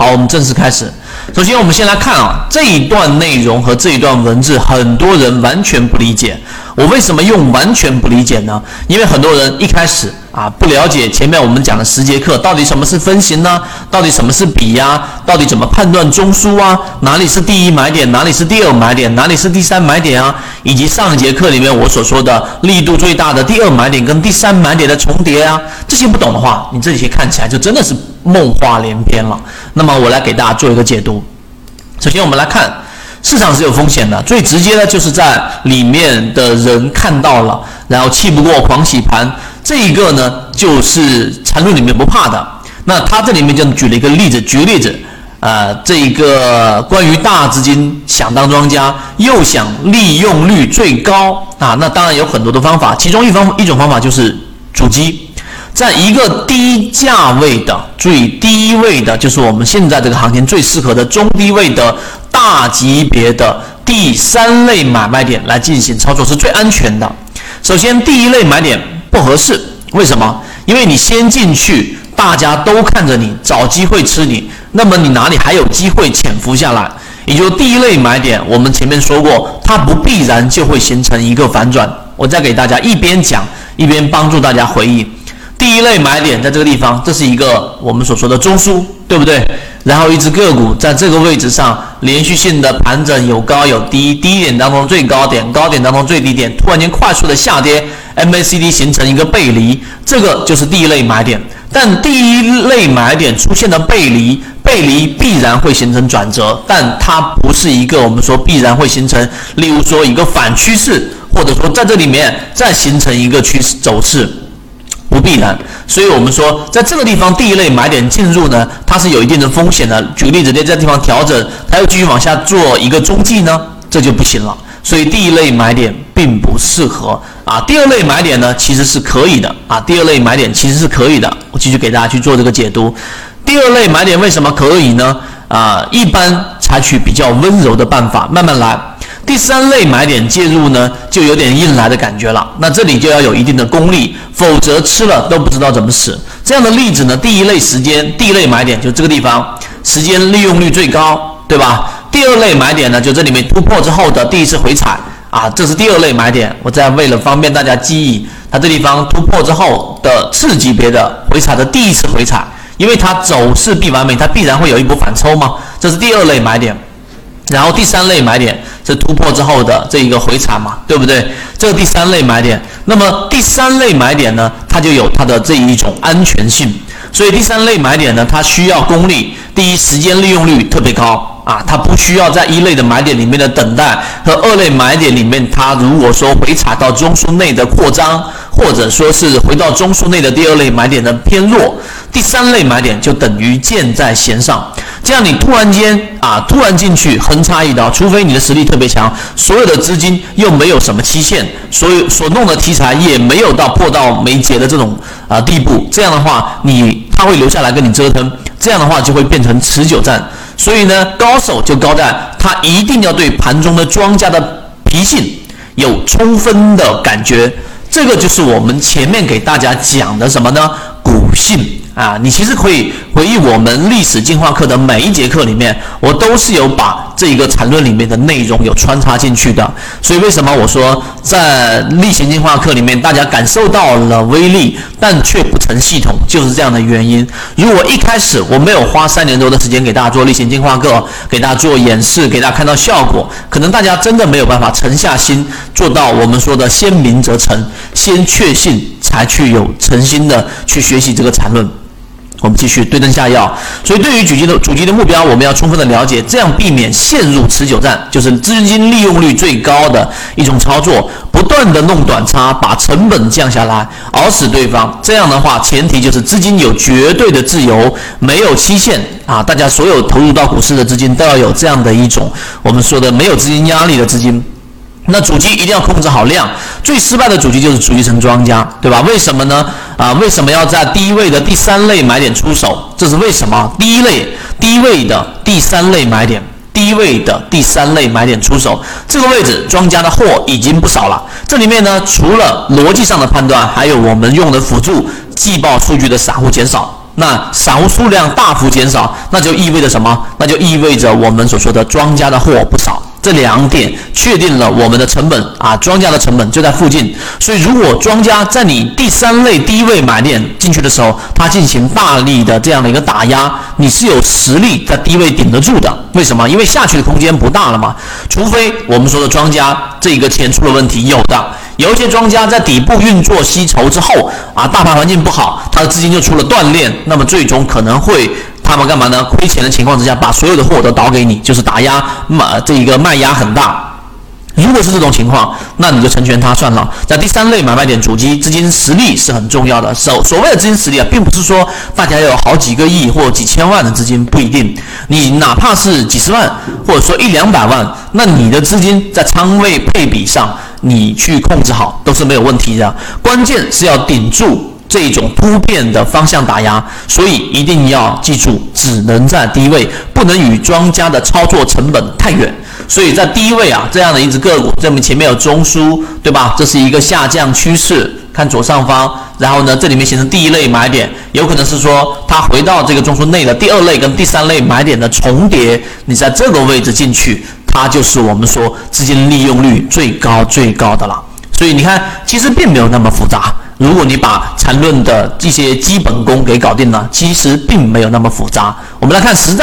好，我们正式开始。首先，我们先来看啊，这一段内容和这一段文字，很多人完全不理解。我为什么用完全不理解呢？因为很多人一开始啊不了解前面我们讲的十节课到底什么是分型呢？到底什么是比呀？到底怎么判断中枢啊？哪里是第一买点？哪里是第二买点？哪里是第三买点啊？以及上一节课里面我所说的力度最大的第二买点跟第三买点的重叠啊，这些不懂的话，你这些看起来就真的是梦话连篇了。那么我来给大家做一个解读。首先，我们来看市场是有风险的，最直接的就是在里面的人看到了，然后气不过狂洗盘，这一个呢就是缠论里面不怕的。那他这里面就举了一个例子，举个例子，呃，这一个关于大资金想当庄家，又想利用率最高啊，那当然有很多的方法，其中一方一种方法就是主机。在一个低价位的、最低位的，就是我们现在这个行情最适合的中低位的大级别的第三类买卖点来进行操作是最安全的。首先，第一类买点不合适，为什么？因为你先进去，大家都看着你找机会吃你，那么你哪里还有机会潜伏下来？也就第一类买点，我们前面说过，它不必然就会形成一个反转。我再给大家一边讲一边帮助大家回忆。第一类买点在这个地方，这是一个我们所说的中枢，对不对？然后一只个股在这个位置上连续性的盘整，有高有低，低点当中最高点，高点当中最低点，突然间快速的下跌，MACD 形成一个背离，这个就是第一类买点。但第一类买点出现的背离，背离必然会形成转折，但它不是一个我们说必然会形成，例如说一个反趋势，或者说在这里面再形成一个趋势走势。不必然，所以我们说，在这个地方第一类买点进入呢，它是有一定的风险的。举个例子，在这地方调整，它又继续往下做一个中继呢，这就不行了。所以第一类买点并不适合啊。第二类买点呢，其实是可以的啊。第二类买点其实是可以的。我继续给大家去做这个解读。第二类买点为什么可以呢？啊，一般采取比较温柔的办法，慢慢来。第三类买点介入呢，就有点硬来的感觉了。那这里就要有一定的功力，否则吃了都不知道怎么死。这样的例子呢，第一类时间，第一类买点就这个地方，时间利用率最高，对吧？第二类买点呢，就这里面突破之后的第一次回踩啊，这是第二类买点。我再为了方便大家记忆，它这地方突破之后的次级别的回踩的第一次回踩，因为它走势必完美，它必然会有一波反抽嘛。这是第二类买点。然后第三类买点是突破之后的这一个回踩嘛，对不对？这第三类买点，那么第三类买点呢，它就有它的这一种安全性。所以第三类买点呢，它需要功力，第一时间利用率特别高啊，它不需要在一类的买点里面的等待和二类买点里面，它如果说回踩到中枢内的扩张，或者说是回到中枢内的第二类买点的偏弱，第三类买点就等于箭在弦上。这样你突然间啊，突然进去横插一刀，除非你的实力特别强，所有的资金又没有什么期限，所有所弄的题材也没有到破到没结的这种啊地步。这样的话，你他会留下来跟你折腾，这样的话就会变成持久战。所以呢，高手就高在他一定要对盘中的庄家的脾性有充分的感觉。这个就是我们前面给大家讲的什么呢？股性。啊，你其实可以回忆我们历史进化课的每一节课里面，我都是有把这一个缠论里面的内容有穿插进去的。所以为什么我说在例行进化课里面大家感受到了威力，但却不成系统，就是这样的原因。如果一开始我没有花三年多的时间给大家做例行进化课，给大家做演示，给大家看到效果，可能大家真的没有办法沉下心做到我们说的先明则成，先确信才去有诚心的去学习这个缠论。我们继续对症下药，所以对于主机的主机的目标，我们要充分的了解，这样避免陷入持久战，就是资金利用率最高的一种操作，不断的弄短差，把成本降下来，熬死对方。这样的话，前提就是资金有绝对的自由，没有期限啊！大家所有投入到股市的资金都要有这样的一种我们说的没有资金压力的资金。那主机一定要控制好量，最失败的主机就是主机成庄家，对吧？为什么呢？啊，为什么要在低位的第三类买点出手？这是为什么？第一类低位的第三类买点，低位的第三类买点出手，这个位置庄家的货已经不少了。这里面呢，除了逻辑上的判断，还有我们用的辅助季报数据的散户减少。那散户数量大幅减少，那就意味着什么？那就意味着我们所说的庄家的货不少。这两点确定了我们的成本啊，庄家的成本就在附近。所以，如果庄家在你第三类低位买点进去的时候，他进行大力的这样的一个打压，你是有实力在低位顶得住的。为什么？因为下去的空间不大了嘛。除非我们说的庄家这个钱出了问题，有的有一些庄家在底部运作吸筹之后啊，大盘环境不好，他的资金就出了断裂，那么最终可能会。他们干嘛呢？亏钱的情况之下，把所有的货都倒给你，就是打压买这一个卖压很大。如果是这种情况，那你就成全他算了。在第三类买卖点，主机资金实力是很重要的。所所谓的资金实力啊，并不是说大家有好几个亿或几千万的资金，不一定。你哪怕是几十万，或者说一两百万，那你的资金在仓位配比上，你去控制好都是没有问题的。关键是要顶住。这种突变的方向打压，所以一定要记住，只能在低位，不能与庄家的操作成本太远。所以在低位啊，这样的一只个股，这么前面有中枢，对吧？这是一个下降趋势，看左上方，然后呢，这里面形成第一类买点，有可能是说它回到这个中枢内的第二类跟第三类买点的重叠，你在这个位置进去，它就是我们说资金利用率最高最高的了。所以你看，其实并没有那么复杂。如果你把缠论的这些基本功给搞定了，其实并没有那么复杂。我们来看实战。